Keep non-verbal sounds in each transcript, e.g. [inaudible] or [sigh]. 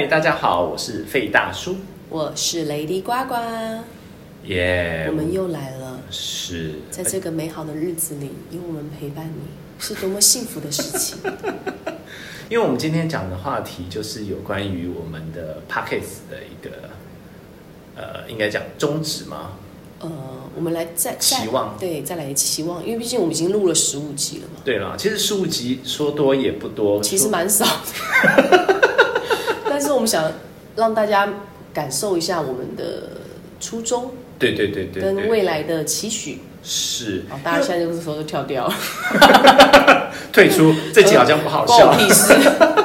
嗨，大家好，我是费大叔，我是雷迪呱呱，耶、yeah，我们又来了，是在这个美好的日子里有我们陪伴你，是多么幸福的事情。[laughs] 因为我们今天讲的话题就是有关于我们的 Podcast 的一个，呃，应该讲宗旨吗？呃，我们来再期望，对，再来期望，因为毕竟我们已经录了十五集了嘛。对啦，其实十五集说多也不多，其实蛮少的。[laughs] 但是我们想让大家感受一下我们的初衷，对对对对，跟未来的期许。是，好，大家现在这个时候就跳掉了，[laughs] 退出。这集好像不好笑。不好意思。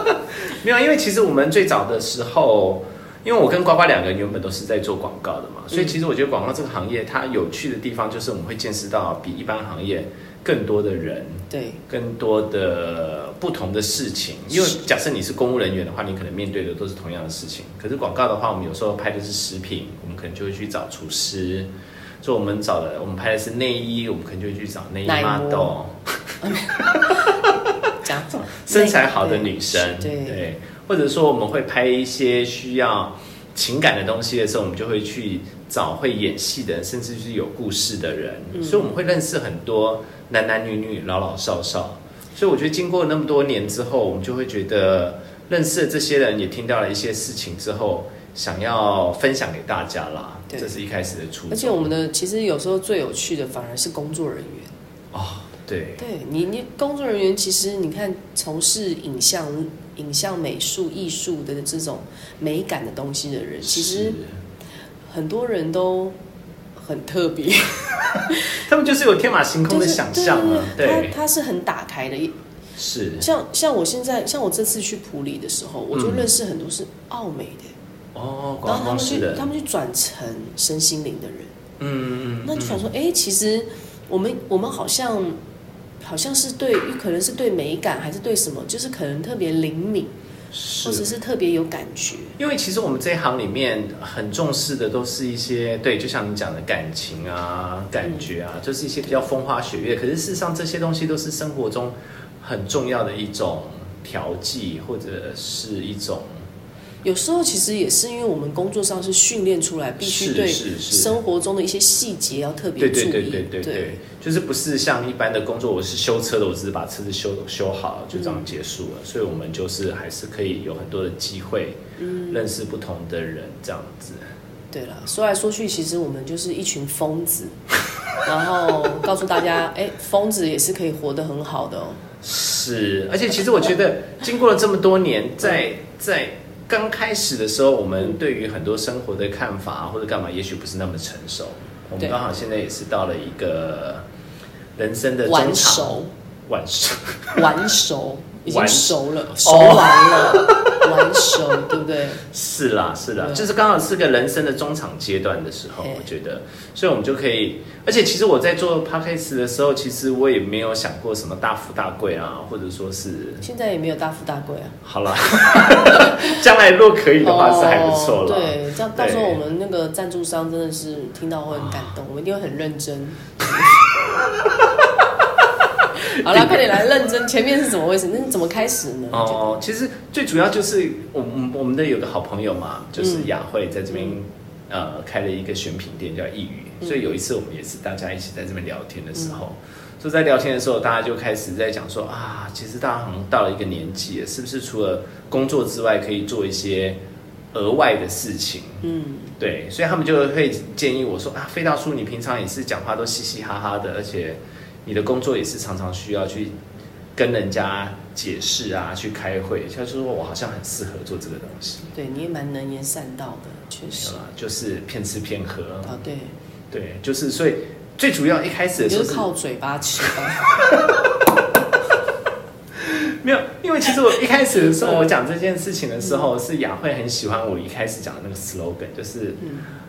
[laughs] 没有，因为其实我们最早的时候。因为我跟呱呱两个人原本都是在做广告的嘛，所以其实我觉得广告这个行业它有趣的地方就是我们会见识到比一般行业更多的人，对，更多的不同的事情。因为假设你是公务人员的话，你可能面对的都是同样的事情。可是广告的话，我们有时候拍的是食品，我们可能就会去找厨师；所以我们找的我们拍的是内衣，我们可能就会去找内衣 model，[laughs] 讲 [laughs] 身材好的女生，对。对或者说我们会拍一些需要情感的东西的时候，我们就会去找会演戏的人，甚至是有故事的人。嗯。所以我们会认识很多男男女女、老老少少。所以我觉得经过那么多年之后，我们就会觉得认识了这些人，也听到了一些事情之后，想要分享给大家啦。对，这是一开始的初衷。而且我们的其实有时候最有趣的反而是工作人员。哦，对，对你，你工作人员其实你看从事影像。影像美术、艺术的这种美感的东西的人，其实很多人都很特别。[laughs] 他们就是有天马行空的想象啊，对，对，他他是很打开的。是。像像我现在，像我这次去普里的时候，我就认识很多是澳美的。哦，然后他们去他们去转成身心灵的人，嗯嗯，那就想说，哎、欸，其实我们我们好像。好像是对，可能是对美感，还是对什么，就是可能特别灵敏，或者是特别有感觉。因为其实我们这一行里面很重视的都是一些，对，就像你讲的感情啊、感觉啊，就是一些比较风花雪月。可是事实上，这些东西都是生活中很重要的一种调剂，或者是一种。有时候其实也是因为我们工作上是训练出来，必须对生活中的一些细节要特别注意。对对对对对对，对，就是不是像一般的工作，我是修车的，我只是把车子修修好就这样结束了。嗯。所以我们就是还是可以有很多的机会，认识不同的人这样子。对了，说来说去，其实我们就是一群疯子，然后告诉大家，哎，疯子也是可以活得很好的哦。是，而且其实我觉得，经过了这么多年，在在。刚开始的时候，我们对于很多生活的看法或者干嘛，也许不是那么成熟。我们刚好现在也是到了一个人生的晚熟，晚熟，晚熟，已经熟了，熟完了。[laughs] 完熟，对不对？是啦，是啦，就是刚好是个人生的中场阶段的时候，我觉得，所以我们就可以。而且，其实我在做 podcast 的时候，其实我也没有想过什么大富大贵啊，或者说是现在也没有大富大贵啊。好了，[laughs] 将来若可以的话，是还不错了。对，这样到时候我们那个赞助商真的是听到会很感动，[laughs] 我们一定会很认真。好了，快点来认真。前面是怎么回事？那是怎么开始呢？哦，其实最主要就是我们我们的有个好朋友嘛，就是雅慧在这边、嗯、呃开了一个选品店叫一屿、嗯，所以有一次我们也是大家一起在这边聊天的时候，就、嗯、在聊天的时候，大家就开始在讲说啊，其实大家好像到了一个年纪，是不是除了工作之外，可以做一些额外的事情？嗯，对，所以他们就会建议我说啊，费大叔，你平常也是讲话都嘻嘻哈哈的，而且。你的工作也是常常需要去跟人家解释啊，去开会。他说我好像很适合做这个东西。对，你也蛮能言善道的，确实。就是骗吃骗喝。啊，对。对，就是所以最主要一开始的时候是就是靠嘴巴吃。[laughs] 没有，因为其实我一开始的时候，我讲这件事情的时候，是雅慧很喜欢我一开始讲的那个 slogan，就是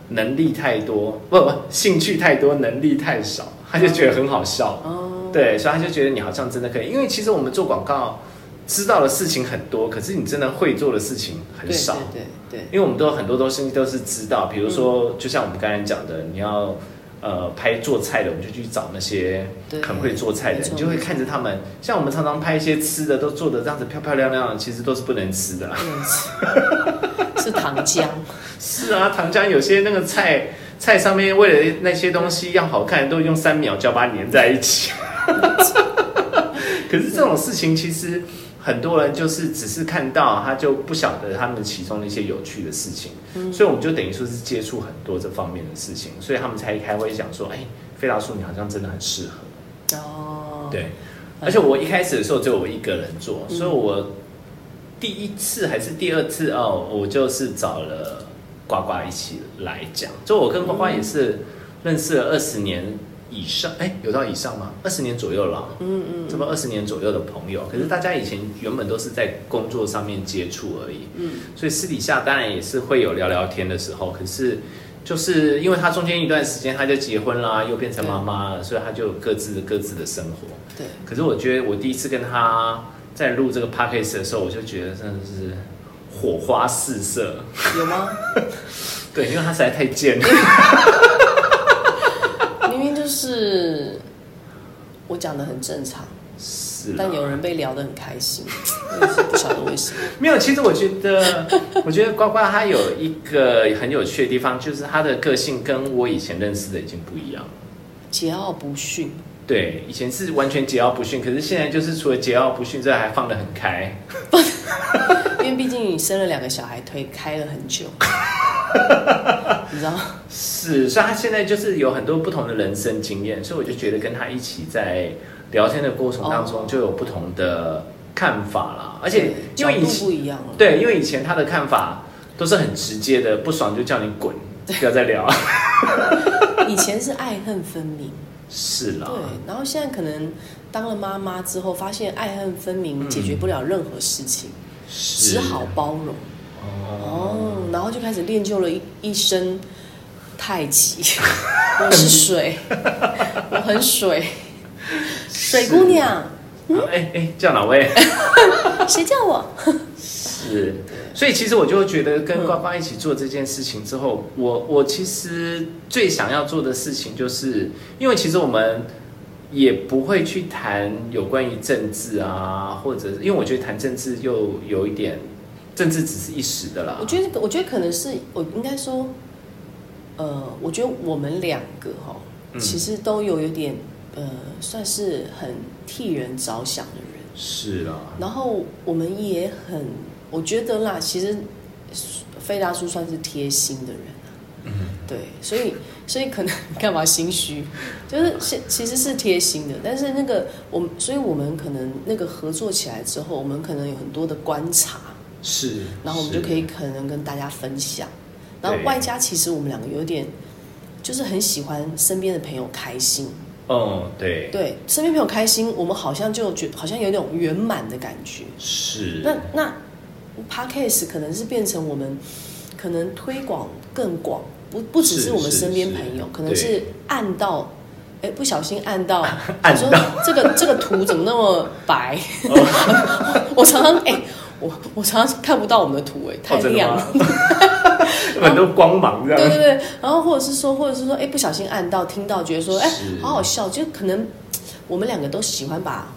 能力太多，不不，兴趣太多，能力太少。他就觉得很好笑，哦，对，所以他就觉得你好像真的可以，因为其实我们做广告，知道的事情很多，可是你真的会做的事情很少，对对，因为我们都有很多东西都是知道，比如说，就像我们刚才讲的，你要呃拍做菜的，我们就去找那些很会做菜的人，你就会看着他们，像我们常常拍一些吃的，都做的这样子漂漂亮亮的，其实都是不能吃的。[laughs] 是糖浆。是啊，糖浆有些那个菜菜上面为了那些东西要好看，都用三秒就要把它粘在一起。[laughs] 可是这种事情其实。很多人就是只是看到，他就不晓得他们其中的一些有趣的事情，嗯、所以我们就等于说是接触很多这方面的事情，所以他们才开会讲说，哎，菲达叔你好像真的很适合哦。对，而且我一开始的时候只有我一个人做，嗯、所以我第一次还是第二次哦，我就是找了呱呱一起来讲，就我跟呱呱也是认识了二十年。以上哎，有到以上吗？二十年左右了，嗯嗯，这么二十年左右的朋友，可是大家以前原本都是在工作上面接触而已，嗯，所以私底下当然也是会有聊聊天的时候，可是就是因为他中间一段时间他就结婚啦，又变成妈妈了，所以他就各自各自的生活，对。可是我觉得我第一次跟他在录这个 podcast 的时候，我就觉得真的是火花四射，有吗？[laughs] 对，因为他实在太贱了。[laughs] 明明就是，我讲的很正常，是，但有人被聊得很开心，我是不晓得为什么。[laughs] 没有，其实我觉得，我觉得呱呱他有一个很有趣的地方，就是他的个性跟我以前认识的已经不一样了，桀骜不驯。对，以前是完全桀骜不驯，可是现在就是除了桀骜不驯之外，还放得很开。[laughs] 因为毕竟你生了两个小孩，推开了很久。[laughs] 你知道是，所以他现在就是有很多不同的人生经验，所以我就觉得跟他一起在聊天的过程当中，就有不同的看法啦。而且因为以前不一样了，对，因为以前他的看法都是很直接的，不爽就叫你滚，不要再聊。[laughs] 以前是爱恨分明，是啦。对，然后现在可能当了妈妈之后，发现爱恨分明解决不了任何事情，只好包容。哦，然后就开始练就了一一身太极。[laughs] 我是水，我很水，水姑娘。哎哎，叫哪位？[laughs] 谁叫我？[laughs] 是，所以其实我就会觉得跟官方一起做这件事情之后，我我其实最想要做的事情，就是因为其实我们也不会去谈有关于政治啊，或者因为我觉得谈政治又有一点。政治只是一时的啦。我觉得，我觉得可能是我应该说，呃，我觉得我们两个哈，其实都有有点呃，算是很替人着想的人。是啊。然后我们也很，我觉得啦，其实费大叔算是贴心的人啊。嗯。对，所以所以可能 [laughs] 干嘛心虚？就是其其实是贴心的，但是那个我们，所以我们可能那个合作起来之后，我们可能有很多的观察。是，然后我们就可以可能跟大家分享，然后外加其实我们两个有点，就是很喜欢身边的朋友开心。哦，对，对，身边朋友开心，我们好像就觉好像有点圆满的感觉。是，那那 Podcast 可能是变成我们可能推广更广，不不只是我们身边朋友，可能是按到，哎，不小心按到，[laughs] 按说这个这个图怎么那么白？[laughs] 我常常哎。我我常常看不到我们的图哎，太亮了，[laughs] 很多光芒这样。对对对，然后或者是说，或者是说，哎，不小心按到，听到，觉得说，哎，好好笑，就可能我们两个都喜欢把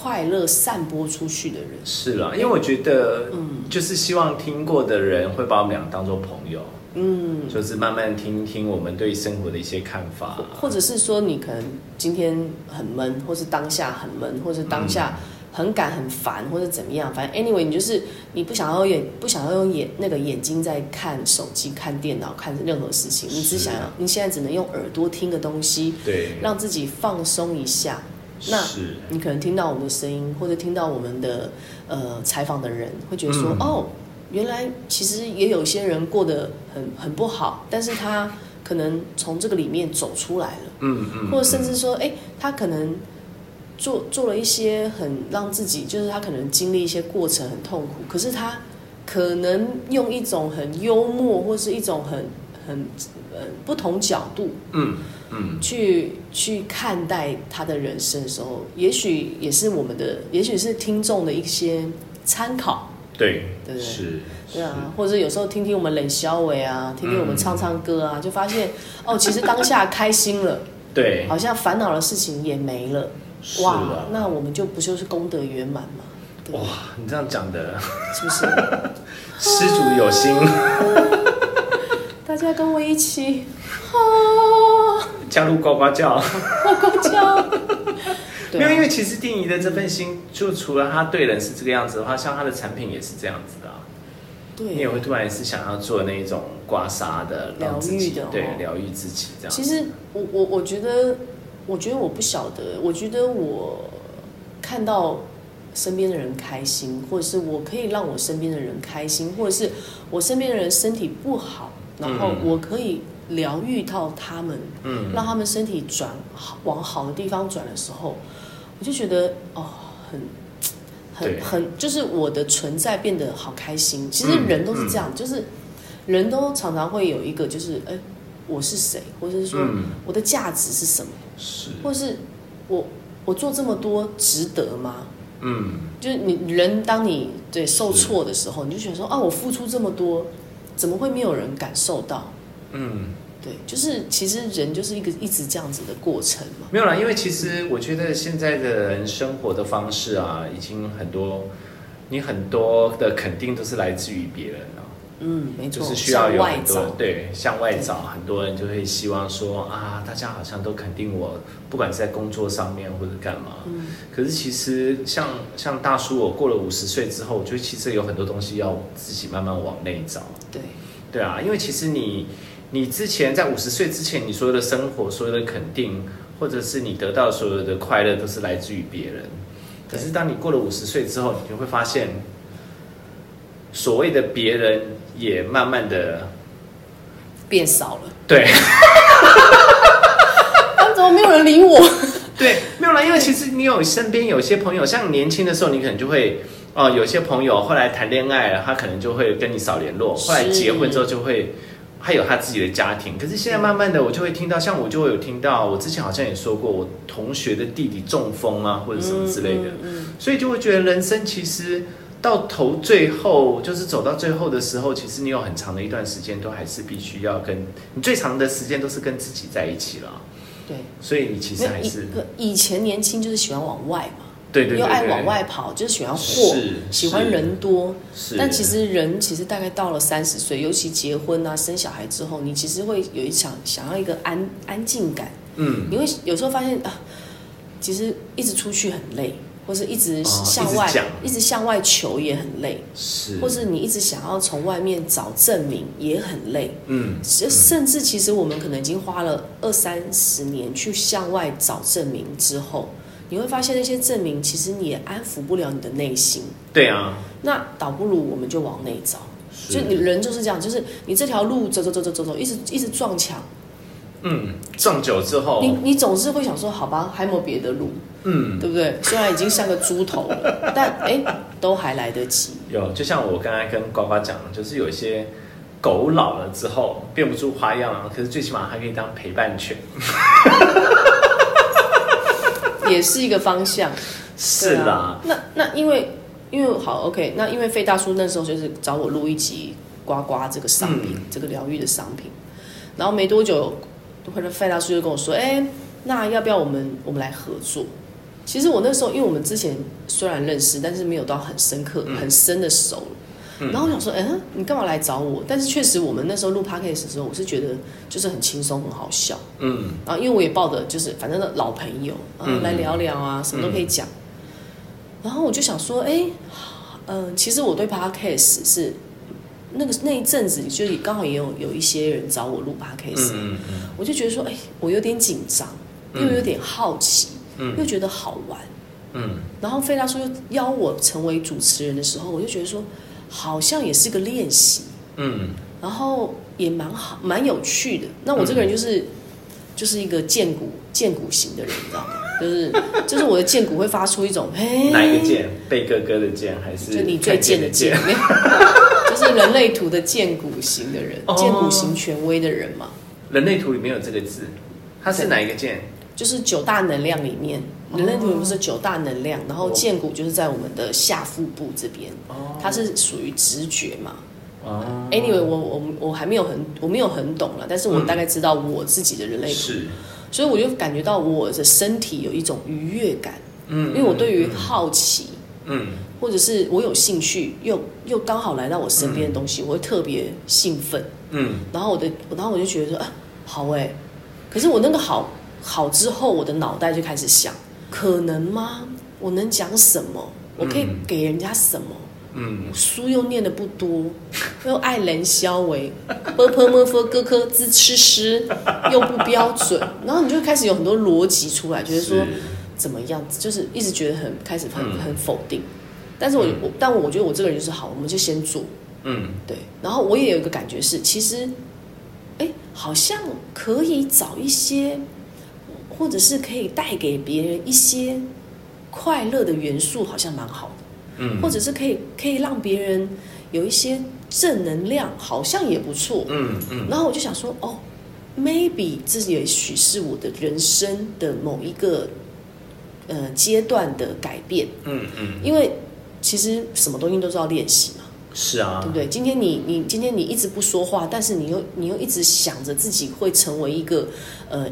快乐散播出去的人。是啦，因为我觉得，嗯，就是希望听过的人会把我们俩当做朋友，嗯，就是慢慢听听我们对生活的一些看法，或者是说，你可能今天很闷，或是当下很闷，或是当下。很赶很烦或者怎么样，反正 anyway，你就是你不想要眼不想要用眼那个眼睛在看手机、看电脑、看任何事情，你只想要你现在只能用耳朵听个东西，对，让自己放松一下。那你可能听到我们的声音，或者听到我们的呃采访的人，会觉得说、嗯、哦，原来其实也有些人过得很很不好，但是他可能从这个里面走出来了，嗯嗯，或者甚至说，哎，他可能。做做了一些很让自己，就是他可能经历一些过程很痛苦，可是他可能用一种很幽默或是一种很很呃不同角度，嗯嗯，去去看待他的人生的时候，也许也是我们的，也许是听众的一些参考，对对对？是，对啊，或者有时候听听我们冷小伟啊，听听我们唱唱歌啊，就发现哦，其实当下开心了，对，好像烦恼的事情也没了。哇，那我们就不就是功德圆满吗？哇，你这样讲的是不是？[laughs] 施主有心，[laughs] 大家跟我一起啊，加入呱呱叫，呱呱叫。[laughs] 没有，因为其实丁仪的这份心，就除了他对人是这个样子的话，像他的产品也是这样子的啊。对，你也会突然是想要做那种刮痧的疗愈的，对，疗愈自己这样。其实我我我觉得，我觉得我不晓得，我觉得我看到身边的人开心，或者是我可以让我身边的人开心，或者是我身边的人身体不好，然后我可以疗愈到他们，嗯，让他们身体转好往好的地方转的时候。我就觉得哦，很很很，就是我的存在变得好开心。其实人都是这样，就是人都常常会有一个，就是哎，我是谁，或者是说我的价值是什么，是，或是我我做这么多值得吗？嗯，就是你人当你对受挫的时候，你就觉得说啊，我付出这么多，怎么会没有人感受到？嗯。对，就是其实人就是一个一直这样子的过程嘛。没有啦，因为其实我觉得现在的人生活的方式啊，已经很多，你很多的肯定都是来自于别人啊。嗯，没错。就是需要有很多对向外找，很多人就会希望说啊，大家好像都肯定我，不管是在工作上面或者干嘛。嗯。可是其实像像大叔，我过了五十岁之后，我觉得其实有很多东西要自己慢慢往内找。对。对啊，因为其实你。你之前在五十岁之前，你所有的生活、所有的肯定，或者是你得到所有的快乐，都是来自于别人。可是当你过了五十岁之后，你就会发现，所谓的别人也慢慢的变少了。对，[laughs] 怎么没有人理我？[laughs] 对，没有啦，因为其实你有身边有些朋友，像年轻的时候，你可能就会哦，有些朋友后来谈恋爱了，他可能就会跟你少联络，后来结婚之后就会。还有他自己的家庭，可是现在慢慢的，我就会听到，像我就会有听到，我之前好像也说过，我同学的弟弟中风啊，或者什么之类的，嗯嗯嗯、所以就会觉得人生其实到头最后，就是走到最后的时候，其实你有很长的一段时间都还是必须要跟你最长的时间都是跟自己在一起了。对，所以你其实还是以前年轻就是喜欢往外嘛。对对，对，对，又爱往外跑，就是喜欢货，喜欢人多。是，但其实人其实大概到了三十岁，尤其结婚啊、生小孩之后，你其实会有一场想要一个安安静感。嗯，你会有时候发现啊，其实一直出去很累，或是一直向外、哦、一直，一直向外求也很累。是，或是你一直想要从外面找证明也很累。嗯，甚至其实我们可能已经花了二三十年去向外找证明之后。你会发现那些证明，其实你也安抚不了你的内心。对啊，那倒不如我们就往内找。就你人就是这样，就是你这条路走走走走走走，一直一直撞墙。嗯，撞久之后，你你总是会想说，好吧，还有没有别的路？嗯，对不对？虽然已经像个猪头了，[laughs] 但哎，都还来得及。有，就像我刚才跟呱呱讲，就是有一些狗老了之后变不出花样了，可是最起码还可以当陪伴犬。[laughs] 也是一个方向，是啦、啊。那那因为因为好 OK，那因为费大叔那时候就是找我录一集呱呱这个商品，嗯、这个疗愈的商品。然后没多久，或者费大叔就跟我说：“哎、欸，那要不要我们我们来合作？”其实我那时候，因为我们之前虽然认识，但是没有到很深刻、很深的熟。然后我想说，嗯，你干嘛来找我？但是确实，我们那时候录 podcast 的时候，我是觉得就是很轻松，很好笑。嗯，然后因为我也抱着就是反正老朋友嗯，来聊聊啊，什么都可以讲。然后我就想说，哎，嗯，其实我对 podcast 是那个那一阵子，就刚好也有有一些人找我录 podcast，我就觉得说，哎，我有点紧张，又有点好奇，又觉得好玩。嗯，然后费大叔又邀我成为主持人的时候，我就觉得说。好像也是个练习，嗯，然后也蛮好，蛮有趣的。那我这个人就是，嗯、就是一个荐骨荐骨型的人，你知道吗？就是就是我的剑骨会发出一种，嘿，哪一个剑？贝哥哥的剑还是？就你最贱的剑，就是人类图的剑骨型的人，哦骨型权威的人嘛。人类图里面有这个字，它是哪一个剑？就是九大能量里面。人类图不是九大能量，然后剑骨就是在我们的下腹部这边，它是属于直觉嘛。Anyway，我我我还没有很我没有很懂了，但是我大概知道我自己的人类图，是，所以我就感觉到我的身体有一种愉悦感，嗯，因为我对于好奇，嗯，或者是我有兴趣，又又刚好来到我身边的东西，嗯、我会特别兴奋，嗯，然后我的，然后我就觉得说啊，好哎，可是我那个好好之后，我的脑袋就开始想，可能吗？我能讲什么？我可以给人家什么？嗯，书又念的不多，又爱人消为，[laughs] 啵啵么佛咯咯滋吃诗又不标准，[laughs] 然后你就开始有很多逻辑出来，觉得说怎么样，就是一直觉得很开始很、嗯、很否定。但是我我、嗯，但我觉得我这个人就是好，我们就先做，嗯，对。然后我也有一个感觉是，其实，哎，好像可以找一些，或者是可以带给别人一些快乐的元素，好像蛮好的。嗯，或者是可以可以让别人有一些正能量，好像也不错。嗯嗯。然后我就想说，哦，maybe 这也许是我的人生的某一个呃阶段的改变。嗯嗯。因为其实什么东西都是要练习嘛。是啊。对不对？今天你你今天你一直不说话，但是你又你又一直想着自己会成为一个呃。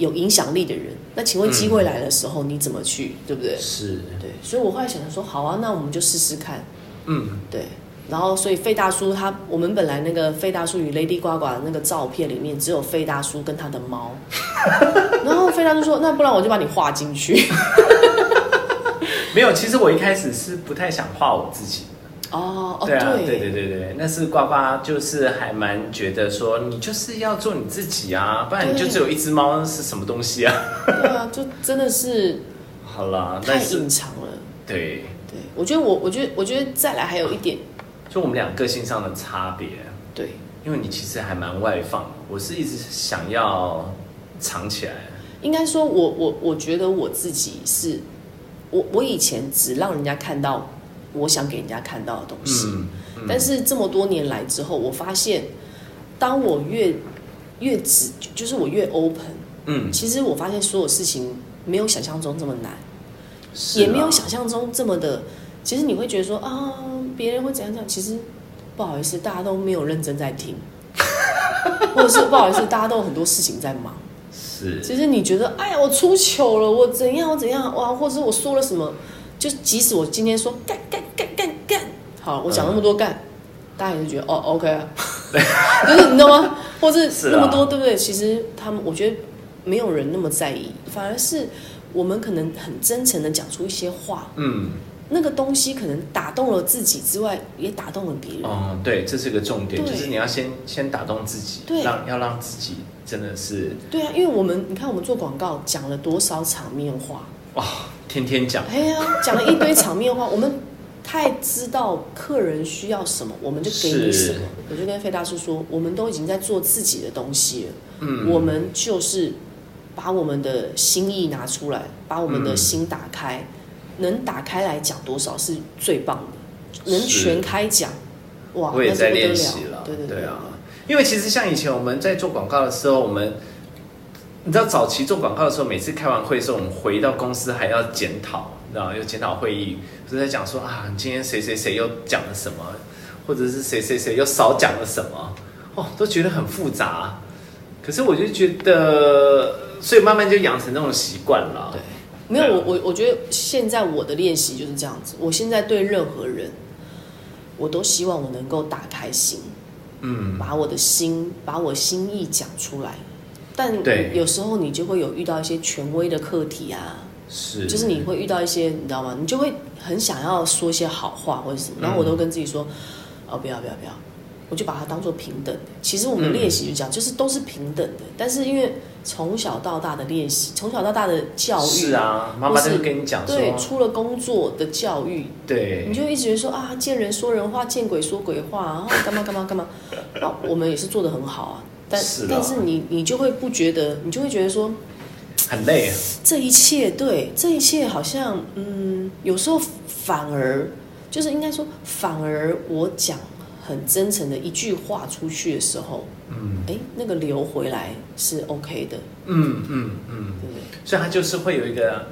有影响力的人，那请问机会来的时候，你怎么去，嗯、对不对？是，对，所以我后来想着说，好啊，那我们就试试看。嗯，对。然后，所以费大叔他，我们本来那个费大叔与 Lady 呱呱的那个照片里面，只有费大叔跟他的猫。[laughs] 然后费大叔说：“那不然我就把你画进去。[laughs] ”没有，其实我一开始是不太想画我自己。哦，对啊，对对对对，那是呱呱，就是还蛮觉得说，你就是要做你自己啊，不然你就只有一只猫是什么东西啊？对啊，就真的是好了，太隐藏了。对对，我觉得我，我觉得，我觉得再来还有一点，就我们俩个性上的差别。对，因为你其实还蛮外放，我是一直想要藏起来。应该说我，我我我觉得我自己是，我我以前只让人家看到。我想给人家看到的东西，嗯嗯、但是这么多年来之后，我发现，当我越越直，就是我越 open，嗯，其实我发现所有事情没有想象中这么难，也没有想象中这么的。其实你会觉得说啊，别人会怎样讲？其实不好意思，大家都没有认真在听，[laughs] 或者是不好意思，大家都有很多事情在忙。是，其实你觉得，哎呀，我出糗了，我怎样，我怎样，哇，或者是我说了什么？就即使我今天说干干干干干，好，我讲那么多干，嗯、大家也是觉得哦，OK 啊，[laughs] 就是你知道吗？或是那么多，对不对？其实他们，我觉得没有人那么在意，反而是我们可能很真诚的讲出一些话，嗯，那个东西可能打动了自己之外，也打动了别人。哦，对，这是个重点，就是你要先先打动自己，对，让要让自己真的是对啊，因为我们你看我们做广告讲了多少场面话，哇。天天讲，哎呀，讲了一堆场面话，我们太知道客人需要什么，我们就给你什么。我就跟费大叔说，我们都已经在做自己的东西了，嗯，我们就是把我们的心意拿出来，把我们的心打开，嗯、能打开来讲多少是最棒的，能全开讲，哇，我也在练习了，对对对，对啊，因为其实像以前我们在做广告的时候，我们。你知道早期做广告的时候，每次开完会的时候，我们回到公司还要检讨，你知道有检讨会议，就在讲说啊，今天谁谁谁又讲了什么，或者是谁谁谁又少讲了什么，哦，都觉得很复杂。可是我就觉得，所以慢慢就养成那种习惯了。对，没有我我我觉得现在我的练习就是这样子。我现在对任何人，我都希望我能够打开心，嗯，把我的心，把我心意讲出来。但有时候你就会有遇到一些权威的课题啊，是，就是你会遇到一些，你知道吗？你就会很想要说一些好话或者什么，然后我都跟自己说，哦，不要不要不要，我就把它当做平等的。其实我们练习就讲，就是都是平等的。但是因为从小到大的练习，从小到大的教育，是啊，妈妈就跟你讲说，对，出了工作的教育，对，你就一直说啊，见人说人话，见鬼说鬼话，然后干嘛干嘛干嘛，啊，我们也是做的很好啊。但是但是你你就会不觉得，你就会觉得说很累啊。这一切对这一切好像嗯，有时候反而就是应该说，反而我讲很真诚的一句话出去的时候，嗯，哎，那个流回来是 OK 的。嗯嗯嗯，对不对？所以它就是会有一个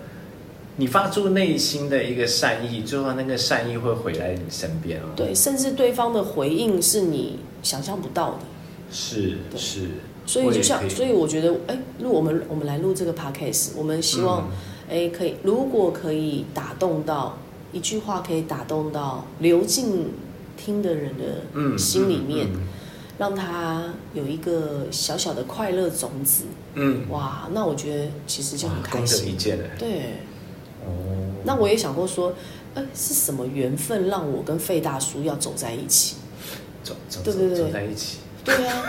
你发出内心的一个善意，最后那个善意会回来你身边哦。对，甚至对方的回应是你想象不到的。是是，所以就像，所以我觉得，哎，录我们我们来录这个 podcast，我们希望，哎、嗯，可以，如果可以打动到一句话可以打动到流进听的人的心里面，嗯嗯嗯、让他有一个小小的快乐种子。嗯，哇，那我觉得其实就很开心。对。哦。那我也想过说，哎，是什么缘分让我跟费大叔要走在一起？走走对对对，走在一起。对啊。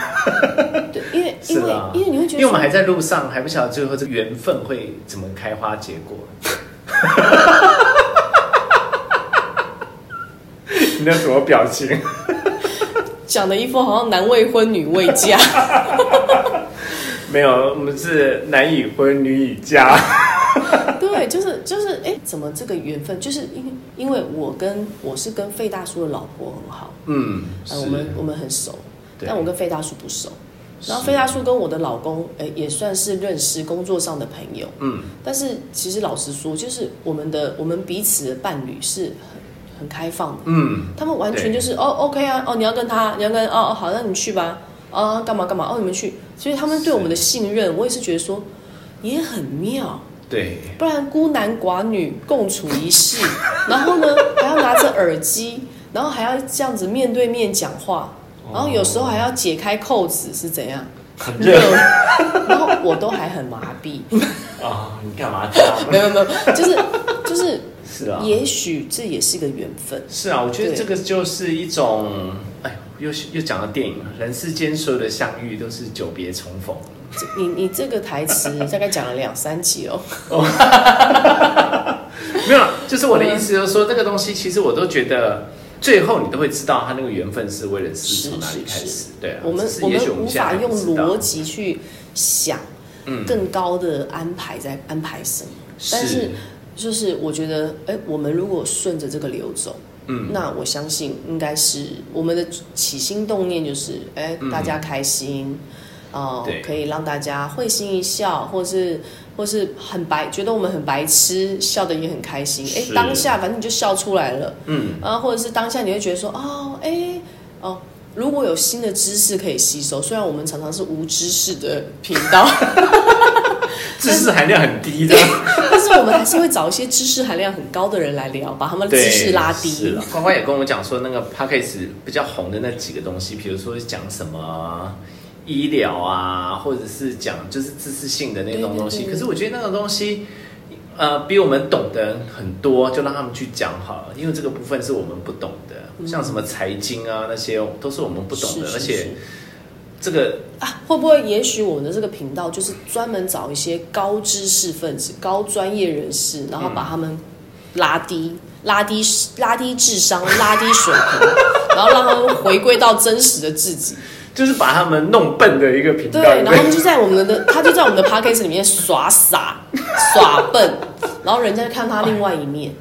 [laughs] 对，因为因为因为你会觉得，因为我们还在路上，还不晓得最后这个缘分会怎么开花结果。[laughs] 你那什么表情？讲的一副好像男未婚女未嫁。[laughs] 没有，我们是男已婚女已嫁。对，就是就是，哎、欸，怎么这个缘分？就是因为因为我跟我是跟费大叔的老婆很好，嗯，呃、我们我们很熟，但我跟费大叔不熟。然后费大叔跟我的老公，哎、欸，也算是认识工作上的朋友，嗯。但是其实老实说，就是我们的我们彼此的伴侣是很很开放的，嗯。他们完全就是哦，OK 啊，哦，你要跟他，你要跟哦哦，好，那你去吧，啊，干嘛干嘛，哦，你们去。所以他们对我们的信任，我也是觉得说也很妙，对。不然孤男寡女共处一室，然后呢还要拿着耳机，然后还要这样子面对面讲话。然后有时候还要解开扣子是怎样？很热，然后我都还很麻痹。[laughs] 啊，你干嘛 [laughs] 这样？没有没有，就是就是是啊，也许这也是个缘分。是啊，我觉得这个就是一种，哎，又又讲到电影了，人世间所有的相遇都是久别重逢。你你这个台词大概讲了两三集哦。[laughs] 没有，就是我的意思，就是说这个东西，其实我都觉得。最后你都会知道，他那个缘分是为了是从哪里开始。对啊，我们我们无法用逻辑去想，更高的安排在安排什么。但是就是我觉得，哎，我们如果顺着这个流走，嗯，那我相信应该是我们的起心动念就是，哎，大家开心，哦，可以让大家会心一笑，或是。或是很白，觉得我们很白痴，笑得也很开心。哎，当下反正你就笑出来了。嗯，啊，或者是当下你会觉得说，哦，哎，哦，如果有新的知识可以吸收，虽然我们常常是无知识的频道，[laughs] 知识含量很低的，[laughs] 但是我们还是会找一些知识含量很高的人来聊，把他们的知识拉低。是了，关关也跟我讲说，那个 Podcast 比较红的那几个东西，比如说讲什么。医疗啊，或者是讲就是知识性的那种东西，可是我觉得那种东西，呃，比我们懂得很多，就让他们去讲好了，因为这个部分是我们不懂的，嗯、像什么财经啊那些都是我们不懂的，是是是，而且这个啊，会不会也许我们的这个频道就是专门找一些高知识分子、高专业人士，然后把他们拉低、嗯、拉低、拉低智商、拉低水平，[laughs] 然后让他们回归到真实的自己。就是把他们弄笨的一个频道，对，然后他们就在我们的，他就在我们的 podcast 里面耍傻、耍笨，[laughs] 然后人家就看他另外一面。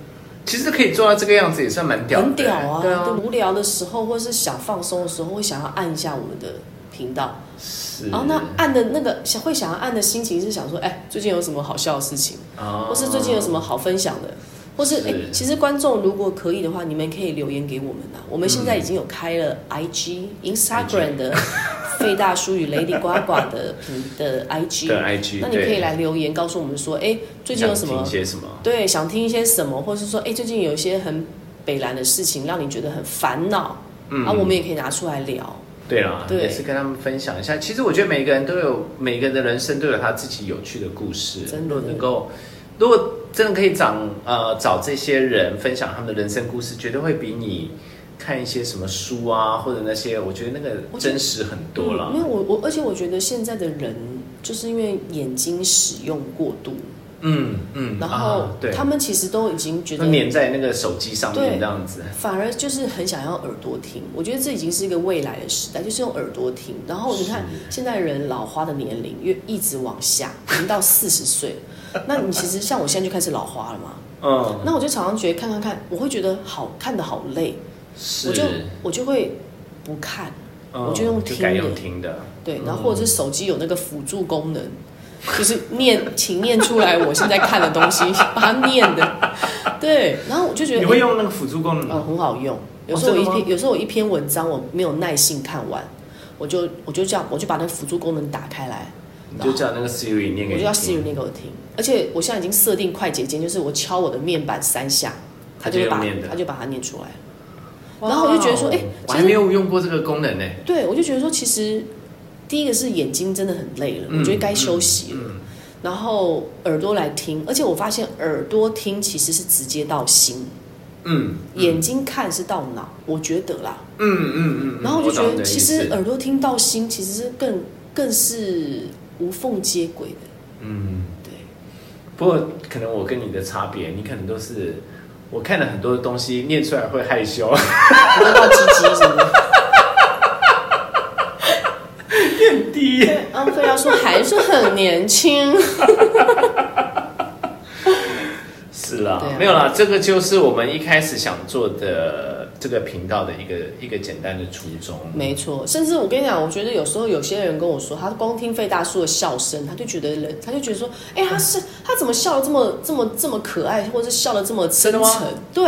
其实可以做到这个样子，也算蛮屌的，很屌啊！对啊，无聊的时候或是想放松的时候，会想要按一下我们的频道。是。然后那按的那个想会想要按的心情是想说，哎，最近有什么好笑的事情，哦、或是最近有什么好分享的。或是哎，其实观众如果可以的话，你们可以留言给我们呐。我们现在已经有开了 IG、Instagram 的费大叔与 Lady 呱呱的的 IG，的 IG，那你可以来留言告诉我们说，哎，最近有什么？想听一些什么？对，想听一些什么？或是说，哎，最近有一些很北蓝的事情，让你觉得很烦恼，嗯，然后我们也可以拿出来聊。对啊，对，也是跟他们分享一下。其实我觉得每个人都有每个人的人生都有他自己有趣的故事，真的能够。如果真的可以找呃找这些人分享他们的人生故事，绝对会比你看一些什么书啊或者那些，我觉得那个真实很多了。因为我我而且我觉得现在的人就是因为眼睛使用过度，嗯嗯，然后他们其实都已经觉得粘在那个手机上面这样子，反而就是很想要耳朵听。我觉得这已经是一个未来的时代，就是用耳朵听。然后你看现在人老花的年龄越一直往下，已经到四十岁。[laughs] 那你其实像我现在就开始老花了嘛，嗯，那我就常常觉得看看看，我会觉得好看的好累，是，我就我就会不看，嗯、我就用听的，用听的，对，然后或者是手机有那个辅助功能，嗯、就是念，请念出来我现在看的东西，[laughs] 把它念的，对，然后我就觉得你会用那个辅助功能，嗯，很好用。有时候我一篇，有时候我一篇文章我没有耐性看完，我就我就这样，我就把那个辅助功能打开来。你就叫那个 Siri 念给我就叫 Siri 念给我听，而且我现在已经设定快捷键，就是我敲我的面板三下，他就会把他就把它念出来。然后我就觉得说，哎、欸，我还没有用过这个功能呢。对，我就觉得说，其实第一个是眼睛真的很累了，嗯、我觉得该休息了。然后耳朵来听，而且我发现耳朵听其实是直接到心。嗯。嗯眼睛看是到脑，我觉得啦。嗯嗯嗯。嗯嗯然后我就觉得，其实耳朵听到心，其实是更更是无缝接轨的。嗯，对。不过可能我跟你的差别，你可能都是。我看了很多东西，念出来会害羞。不知道鸡鸡什么？念低。安菲要说还是很年轻。是啦，啊、没有啦，这个就是我们一开始想做的。这个频道的一个一个简单的初衷，没错。甚至我跟你讲，我觉得有时候有些人跟我说，他光听费大叔的笑声，他就觉得人，他就觉得说，哎，他是他怎么笑的这么这么这么可爱，或者是笑的这么真诚？对。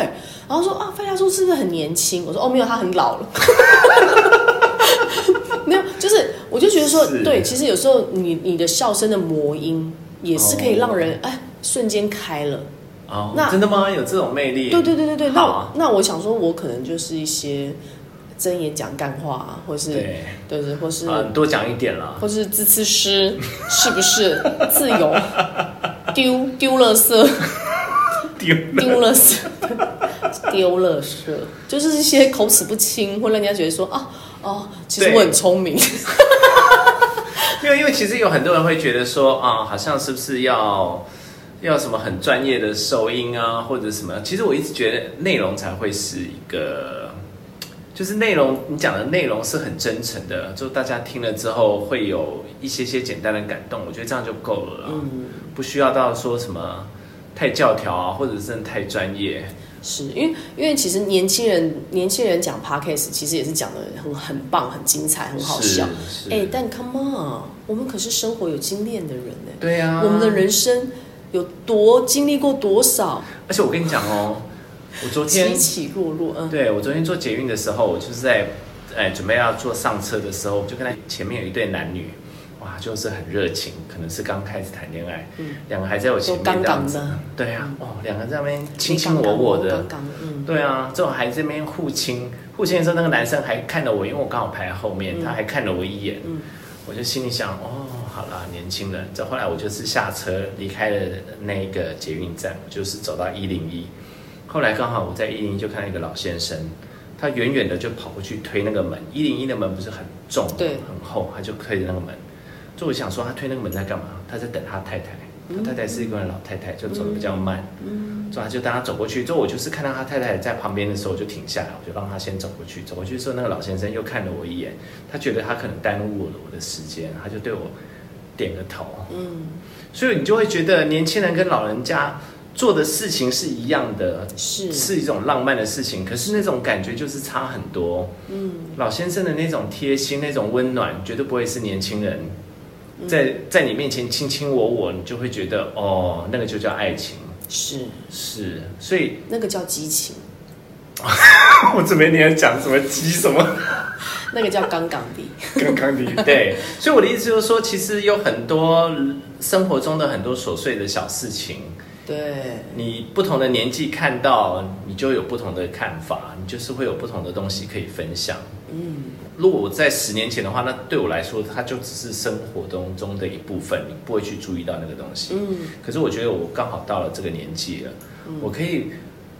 然后说啊，费大叔是不是很年轻？我说哦，没有，他很老了。我就觉得说，是。对，其实有时候你你的笑声的魔音也是可以让人、哦、哎瞬间开了。哦，那真的吗？有这种魅力？对对对对对。啊、那那我想说，我可能就是一些睁眼讲干话，或是对。对对，或是多讲一点啦，或是字词诗，[laughs] 是不是？自由。[laughs] 丢丢垃圾。丢丢垃圾。[laughs] 丢垃圾，就是一些口齿不清，会让人家觉得说啊哦，其实我很聪明。因为其实有很多人会觉得说啊，好像是不是要。要什么很专业的收音啊，或者什么？其实我一直觉得内容才会是一个，就是内容你讲的内容是很真诚的，就大家听了之后会有一些些简单的感动，我觉得这样就够了，嗯，不需要到说什么太教条啊，或者是太专业。是因为因为其实年轻人年轻人讲 Podcast 其实也是讲的很很棒、很精彩、很好笑。哎、欸，但 Come on，我们可是生活有经验的人呢。对呀、啊，我们的人生。有多经历过多少？而且我跟你讲哦，我昨天起起落落，嗯，对，我昨天坐捷运的时候，我就是在哎准备要坐上车的时候，就跟他前面有一对男女，哇，就是很热情，可能是刚开始谈恋爱，嗯，两个还在我前面这样子，对啊，哦，两个在那边卿卿我我的，嗯，对啊，这种还在那边互亲，互亲的时候，那个男生还看了我，因为我刚好排在后面，他还看了我一眼，嗯，我就心里想，哦。好啦，年轻人。这后来我就是下车离开了那个捷运站，就是走到一零一。后来刚好我在一零一就看到一个老先生，他远远的就跑过去推那个门。一零一的门不是很重，对，很厚，他就推着那个门。就我想说，他推那个门在干嘛？他在等他太太。他太太是一个老太太，就走的比较慢。嗯，所以他就当他走过去之后，我就是看到他太太在旁边的时候，我就停下来，我就让他先走过去。走过去之后，那个老先生又看了我一眼，他觉得他可能耽误了我的时间，他就对我。点个头，嗯，所以你就会觉得年轻人跟老人家做的事情是一样的，是是一种浪漫的事情，可是那种感觉就是差很多。嗯，老先生的那种贴心、那种温暖，绝对不会是年轻人在在你面前卿卿我我，你就会觉得哦，那个就叫爱情，是是，所以那个叫激情。[laughs] 我准备你要讲什么激什么？[laughs] 那个叫刚刚的，刚刚的，[laughs] 对。所以我的意思就是说，其实有很多生活中的很多琐碎的小事情，对，你不同的年纪看到，你就有不同的看法，你就是会有不同的东西可以分享。嗯，如果我在十年前的话，那对我来说，它就只是生活中中的一部分，你不会去注意到那个东西。嗯，可是我觉得我刚好到了这个年纪了，嗯，我可以。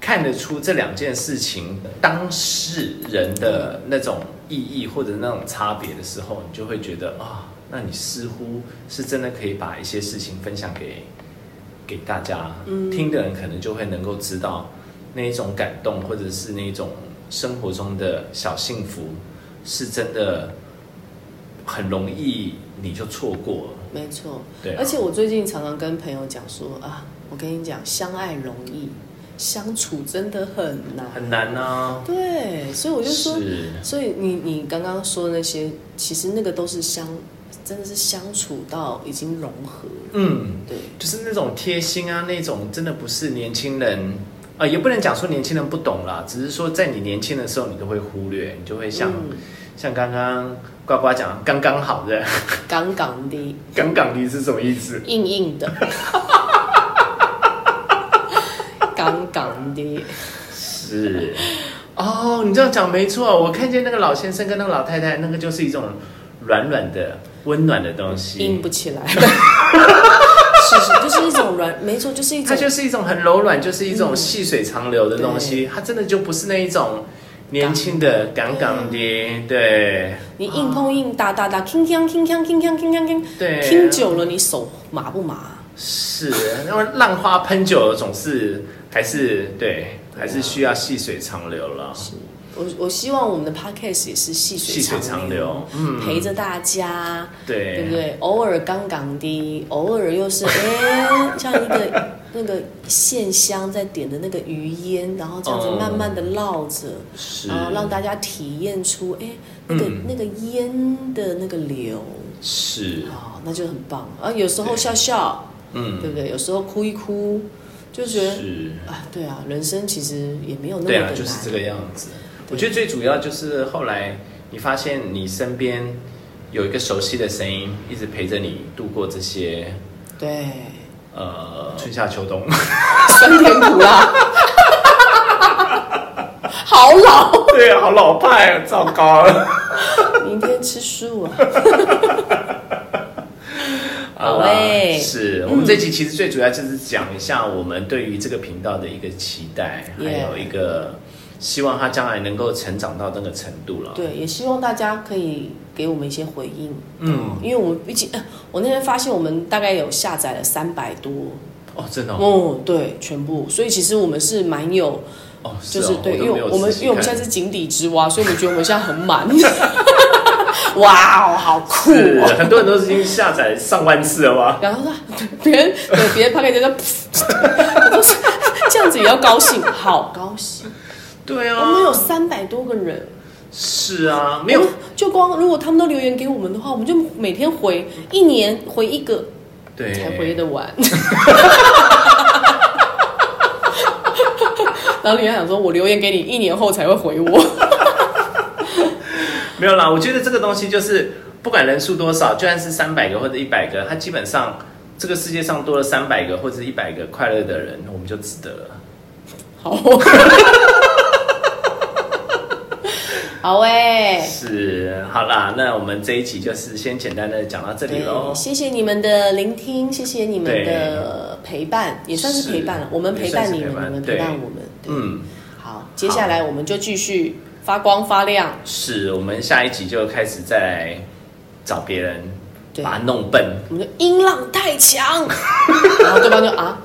看得出这两件事情当事人的那种意义或者那种差别的时候，你就会觉得啊、哦，那你似乎是真的可以把一些事情分享给给大家，嗯、听的人可能就会能够知道那一种感动，或者是那一种生活中的小幸福，是真的很容易你就错过了。没错，对、啊。而且我最近常常跟朋友讲说啊，我跟你讲，相爱容易。相处真的很难，很难啊。对，所以我就说，所以你你刚刚说的那些，其实那个都是相，真的是相处到已经融合。嗯，对，就是那种贴心啊，那种真的不是年轻人啊、呃，也不能讲说年轻人不懂啦，只是说在你年轻的时候，你都会忽略，你就会像、嗯、像刚刚呱呱讲刚刚好的，杠杠的，杠杠的是什么意思？[laughs] 硬硬的。杠杠的，是。哦，你这样讲没错，我看见那个老先生跟那个老太太，那个就是一种软软的、温暖的东西，硬不起来。[laughs] [laughs] 是是，就是一种软，没错，就是一种，它就是一种很柔软，就是一种细水长流的东西，嗯、它真的就不是那一种。年轻的、杠杠的，对，你硬碰硬、打打打，铿锵铿锵铿锵铿锵铿，对，听久了你手麻不麻？是，因为浪花喷久了，总是还是对，还是需要细水长流了。是，我我希望我们的 podcast 也是细水长流，长流嗯，陪着大家，对，对不对？偶尔刚刚的，偶尔又是哎，[laughs] 像一个。那个线香在点的那个余烟，然后这样子慢慢的绕着，嗯、然后让大家体验出哎，那个、嗯、那个烟的那个流，是啊、哦，那就很棒啊。有时候笑笑，嗯，对不对？有时候哭一哭，就觉得是啊，对啊，人生其实也没有那么的难，对啊，就是这个样子。我觉得最主要就是后来你发现你身边有一个熟悉的声音，一直陪着你度过这些，对。呃，春夏秋冬，酸甜苦辣，[laughs] 好老，对啊，好老派，糟糕了。明天吃素啊。[laughs] 好嘞，是我们这集其实最主要就是讲一下我们对于这个频道的一个期待，还有一个。希望他将来能够成长到那个程度了。对，也希望大家可以给我们一些回应。嗯，因为我们毕竟，我那天发现我们大概有下载了三百多。哦，真的哦。哦，对，全部。所以其实我们是蛮有，哦，就是对，因为我们因为我们现在是井底之蛙，所以我们觉得我们现在很满。[laughs] 哇哦，好酷！很多人都是已经下载上万次了吧？然后说别人对别人拍给人家，[laughs] 都是这样子也要高兴，好高兴。对啊，我们有三百多个人。是啊，没有就光如果他们都留言给我们的话，我们就每天回，一年回一个，对，才回得完。[laughs] 然后你还想说，我留言给你，一年后才会回我。[laughs] 没有啦，我觉得这个东西就是不管人数多少，就算是三百个或者一百个，它基本上这个世界上多了三百个或者一百个快乐的人，我们就值得了。好。[laughs] 好诶，是好啦，那我们这一集就是先简单的讲到这里喽。谢谢你们的聆听，谢谢你们的陪伴，也算是陪伴了。我们陪伴你们，你们陪伴我们。嗯，好，接下来我们就继续发光发亮。是我们下一集就开始再来找别人，把它弄笨。我们的音浪太强，[laughs] 然后对方就啊。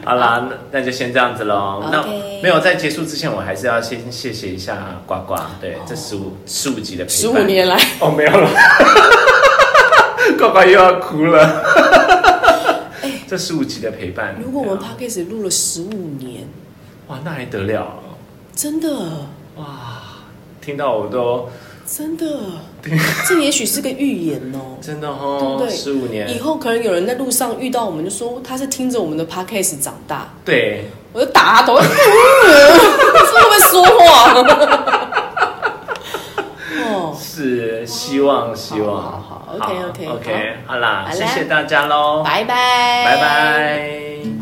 [laughs] 好啦，那那就先这样子喽。那没有在结束之前，我还是要先谢谢一下呱呱。对，这十五十五集的陪伴，十五年来哦，没有了，[laughs] 呱呱又要哭了。欸、这十五集的陪伴，如果我们 Podcast 录了十五年，哇，那还得了？真的哇，听到我都。真的，[laughs] 这也许是个预言哦。真的哦，对，十五年。以后，可能有人在路上遇到我们，就说他是听着我们的 podcast 长大。对，我就打他头，是会不会说话？[laughs] 哦，是，希望，希望，好好，OK，OK，OK，好。啦，谢谢大家喽，拜拜，拜拜。